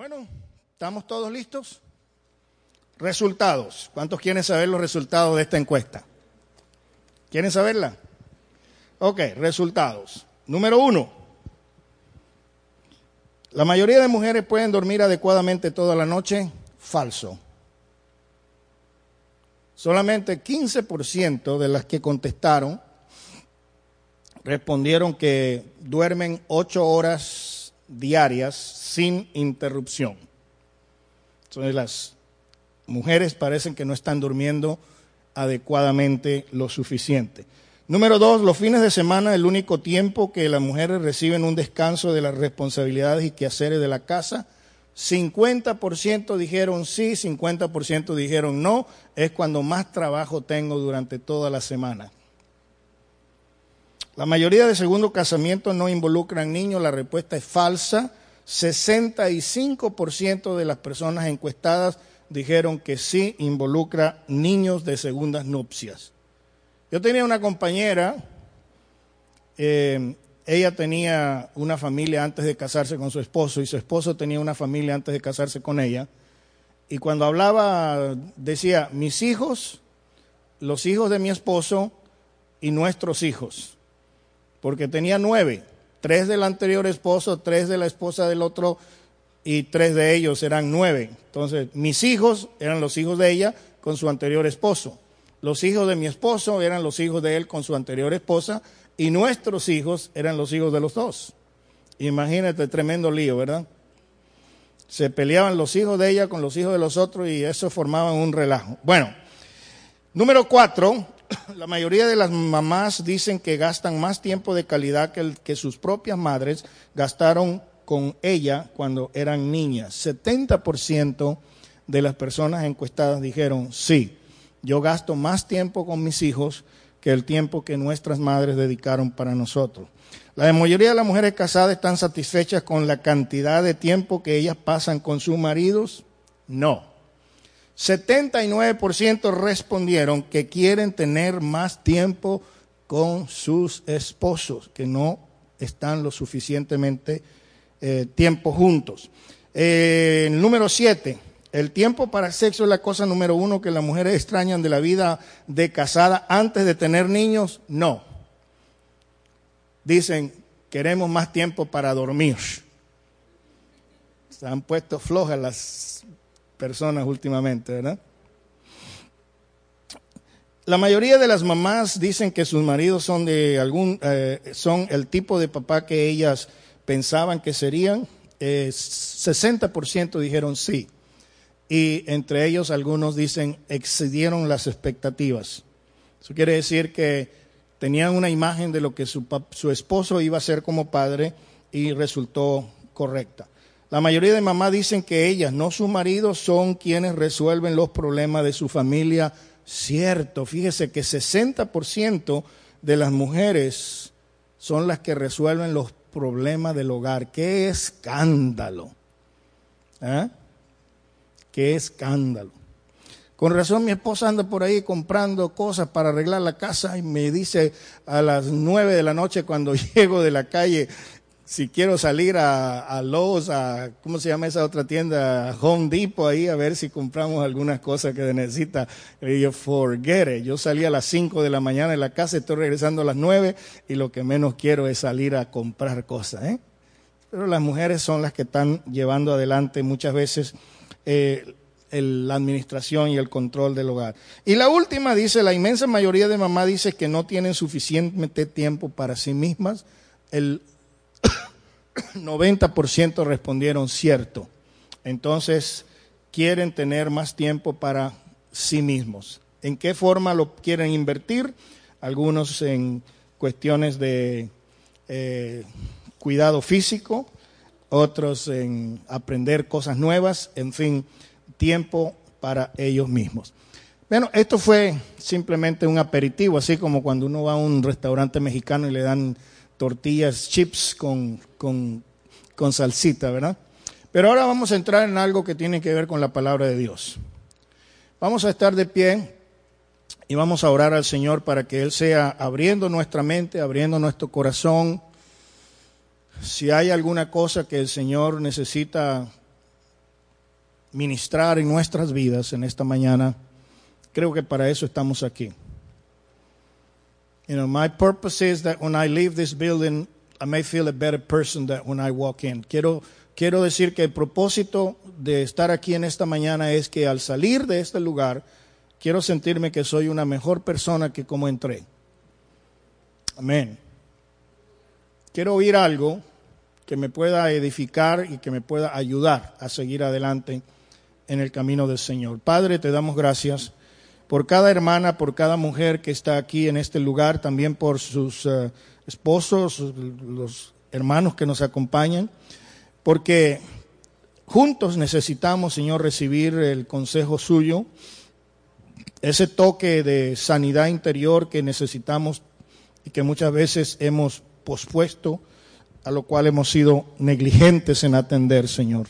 Bueno, ¿estamos todos listos? Resultados. ¿Cuántos quieren saber los resultados de esta encuesta? ¿Quieren saberla? Ok, resultados. Número uno. La mayoría de mujeres pueden dormir adecuadamente toda la noche. Falso. Solamente 15% de las que contestaron respondieron que duermen ocho horas diarias sin interrupción. Entonces las mujeres parecen que no están durmiendo adecuadamente lo suficiente. Número dos, los fines de semana, el único tiempo que las mujeres reciben un descanso de las responsabilidades y quehaceres de la casa. 50% dijeron sí, 50% dijeron no, es cuando más trabajo tengo durante toda la semana. La mayoría de segundo casamientos no involucran niños, la respuesta es falsa. 65% de las personas encuestadas dijeron que sí involucra niños de segundas nupcias. Yo tenía una compañera, eh, ella tenía una familia antes de casarse con su esposo y su esposo tenía una familia antes de casarse con ella. Y cuando hablaba decía, mis hijos, los hijos de mi esposo y nuestros hijos porque tenía nueve, tres del anterior esposo, tres de la esposa del otro y tres de ellos eran nueve. Entonces, mis hijos eran los hijos de ella con su anterior esposo. Los hijos de mi esposo eran los hijos de él con su anterior esposa y nuestros hijos eran los hijos de los dos. Imagínate, tremendo lío, ¿verdad? Se peleaban los hijos de ella con los hijos de los otros y eso formaba un relajo. Bueno, número cuatro, la mayoría de las mamás dicen que gastan más tiempo de calidad que, el, que sus propias madres gastaron con ella cuando eran niñas. 70% de las personas encuestadas dijeron, sí, yo gasto más tiempo con mis hijos que el tiempo que nuestras madres dedicaron para nosotros. La mayoría de las mujeres casadas están satisfechas con la cantidad de tiempo que ellas pasan con sus maridos. No. 79% respondieron que quieren tener más tiempo con sus esposos, que no están lo suficientemente eh, tiempo juntos. Eh, número 7, el tiempo para sexo es la cosa número uno que las mujeres extrañan de la vida de casada antes de tener niños. No. Dicen, queremos más tiempo para dormir. Se han puesto flojas las personas últimamente, ¿verdad? La mayoría de las mamás dicen que sus maridos son de algún, eh, son el tipo de papá que ellas pensaban que serían. 60% dijeron sí. Y entre ellos algunos dicen excedieron las expectativas. Eso quiere decir que tenían una imagen de lo que su, su esposo iba a ser como padre y resultó correcta. La mayoría de mamás dicen que ellas, no sus maridos, son quienes resuelven los problemas de su familia. Cierto, fíjese que 60% de las mujeres son las que resuelven los problemas del hogar. ¡Qué escándalo! ¿Eh? ¡Qué escándalo! Con razón mi esposa anda por ahí comprando cosas para arreglar la casa y me dice a las nueve de la noche cuando llego de la calle, si quiero salir a, a Lowe's, a, ¿cómo se llama esa otra tienda? Home Depot ahí a ver si compramos algunas cosas que necesita. Y yo, forget it. Yo salí a las 5 de la mañana de la casa, estoy regresando a las 9 y lo que menos quiero es salir a comprar cosas. ¿eh? Pero las mujeres son las que están llevando adelante muchas veces eh, la administración y el control del hogar. Y la última dice, la inmensa mayoría de mamás dice que no tienen suficiente tiempo para sí mismas. El 90% respondieron cierto. Entonces, quieren tener más tiempo para sí mismos. ¿En qué forma lo quieren invertir? Algunos en cuestiones de eh, cuidado físico, otros en aprender cosas nuevas, en fin, tiempo para ellos mismos. Bueno, esto fue simplemente un aperitivo, así como cuando uno va a un restaurante mexicano y le dan tortillas, chips con, con, con salsita, ¿verdad? Pero ahora vamos a entrar en algo que tiene que ver con la palabra de Dios. Vamos a estar de pie y vamos a orar al Señor para que Él sea abriendo nuestra mente, abriendo nuestro corazón. Si hay alguna cosa que el Señor necesita ministrar en nuestras vidas en esta mañana. Creo que para eso estamos aquí. You know, my purpose is that when I leave this building, I may feel a better person than when I walk in. Quiero, quiero decir que el propósito de estar aquí en esta mañana es que al salir de este lugar, quiero sentirme que soy una mejor persona que como entré. Amén. Quiero oír algo que me pueda edificar y que me pueda ayudar a seguir adelante en el camino del Señor. Padre, te damos gracias por cada hermana, por cada mujer que está aquí en este lugar, también por sus uh, esposos, los hermanos que nos acompañan, porque juntos necesitamos, Señor, recibir el consejo suyo, ese toque de sanidad interior que necesitamos y que muchas veces hemos pospuesto, a lo cual hemos sido negligentes en atender, Señor.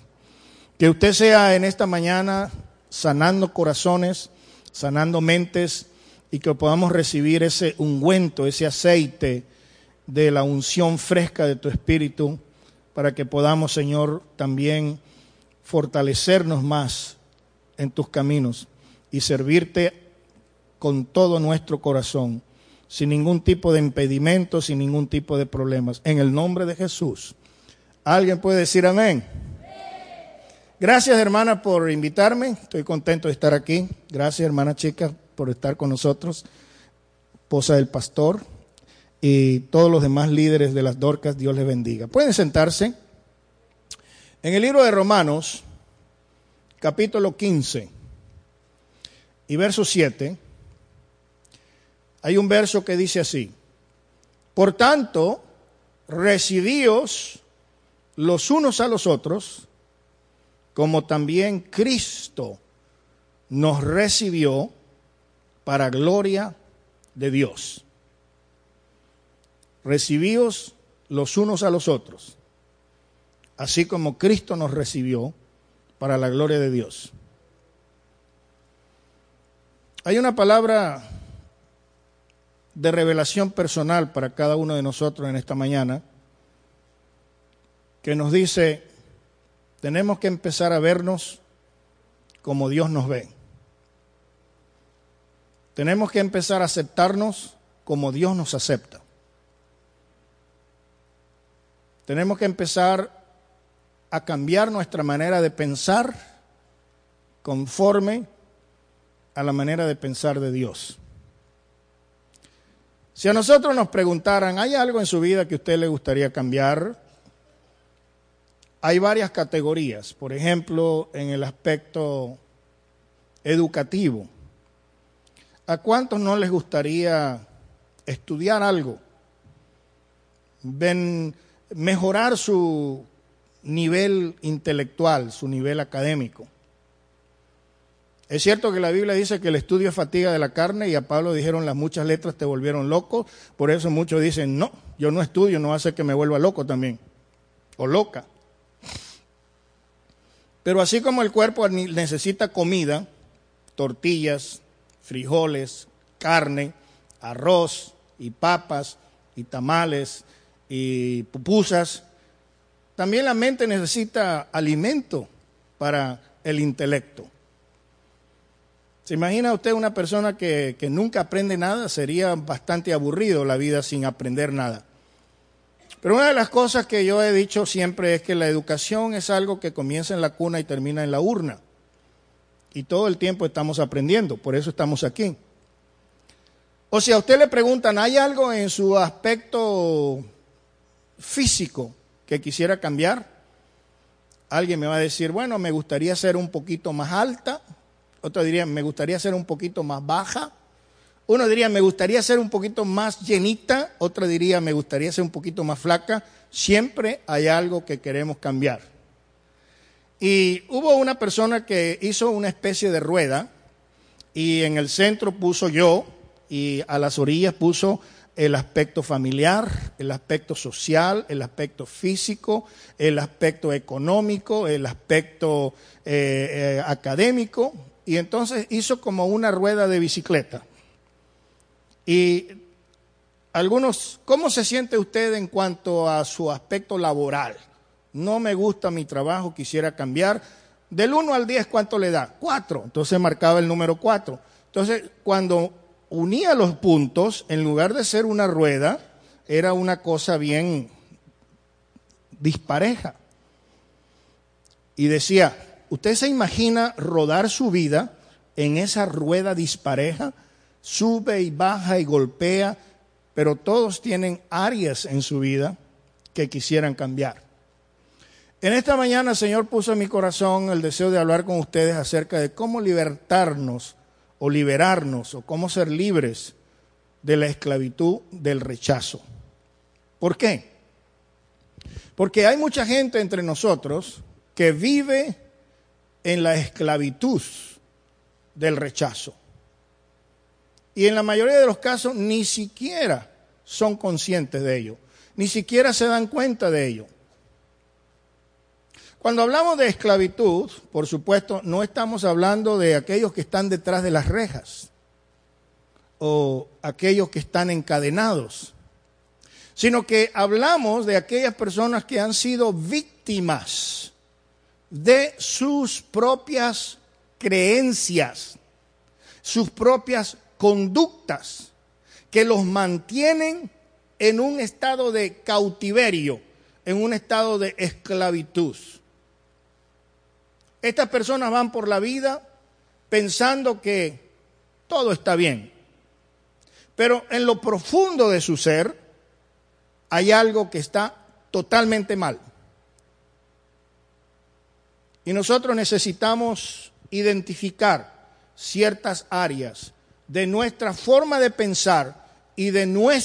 Que usted sea en esta mañana sanando corazones, sanando mentes y que podamos recibir ese ungüento, ese aceite de la unción fresca de tu Espíritu, para que podamos, Señor, también fortalecernos más en tus caminos y servirte con todo nuestro corazón, sin ningún tipo de impedimento, sin ningún tipo de problemas. En el nombre de Jesús. ¿Alguien puede decir amén? Gracias, hermana, por invitarme. Estoy contento de estar aquí. Gracias, hermana chica, por estar con nosotros. Esposa del pastor y todos los demás líderes de las Dorcas, Dios les bendiga. Pueden sentarse. En el libro de Romanos, capítulo 15 y verso 7, hay un verso que dice así, por tanto, recibíos los unos a los otros, como también Cristo nos recibió para gloria de Dios. Recibíos los unos a los otros, así como Cristo nos recibió para la gloria de Dios. Hay una palabra de revelación personal para cada uno de nosotros en esta mañana que nos dice, tenemos que empezar a vernos como Dios nos ve. Tenemos que empezar a aceptarnos como Dios nos acepta. Tenemos que empezar a cambiar nuestra manera de pensar conforme a la manera de pensar de Dios. Si a nosotros nos preguntaran, ¿hay algo en su vida que usted le gustaría cambiar? Hay varias categorías, por ejemplo, en el aspecto educativo. ¿A cuántos no les gustaría estudiar algo? Mejorar su nivel intelectual, su nivel académico. Es cierto que la Biblia dice que el estudio es fatiga de la carne y a Pablo dijeron las muchas letras te volvieron loco, por eso muchos dicen, no, yo no estudio, no hace que me vuelva loco también, o loca. Pero así como el cuerpo necesita comida, tortillas, frijoles, carne, arroz y papas y tamales y pupusas, también la mente necesita alimento para el intelecto. ¿Se imagina usted una persona que, que, nunca aprende nada? Sería bastante aburrido la vida sin aprender nada. Pero una de las cosas que yo he dicho siempre es que la educación es algo que comienza en la cuna y termina en la urna. Y todo el tiempo estamos aprendiendo, por eso estamos aquí. O si a usted le preguntan, ¿hay algo en su aspecto físico que quisiera cambiar? Alguien me va a decir, bueno, me gustaría ser un poquito más alta. Otro diría, me gustaría ser un poquito más baja. Uno diría, me gustaría ser un poquito más llenita, otro diría, me gustaría ser un poquito más flaca. Siempre hay algo que queremos cambiar. Y hubo una persona que hizo una especie de rueda y en el centro puso yo y a las orillas puso el aspecto familiar, el aspecto social, el aspecto físico, el aspecto económico, el aspecto eh, eh, académico. Y entonces hizo como una rueda de bicicleta. Y algunos, ¿cómo se siente usted en cuanto a su aspecto laboral? No me gusta mi trabajo, quisiera cambiar. Del 1 al 10, ¿cuánto le da? 4. Entonces marcaba el número 4. Entonces, cuando unía los puntos, en lugar de ser una rueda, era una cosa bien dispareja. Y decía, ¿usted se imagina rodar su vida en esa rueda dispareja? Sube y baja y golpea, pero todos tienen áreas en su vida que quisieran cambiar. En esta mañana el Señor puso en mi corazón el deseo de hablar con ustedes acerca de cómo libertarnos o liberarnos o cómo ser libres de la esclavitud del rechazo. ¿Por qué? Porque hay mucha gente entre nosotros que vive en la esclavitud del rechazo. Y en la mayoría de los casos ni siquiera son conscientes de ello, ni siquiera se dan cuenta de ello. Cuando hablamos de esclavitud, por supuesto, no estamos hablando de aquellos que están detrás de las rejas o aquellos que están encadenados, sino que hablamos de aquellas personas que han sido víctimas de sus propias creencias, sus propias conductas, que los mantienen en un estado de cautiverio, en un estado de esclavitud. Estas personas van por la vida pensando que todo está bien. Pero en lo profundo de su ser hay algo que está totalmente mal. Y nosotros necesitamos identificar ciertas áreas de nuestra forma de pensar y de nuestra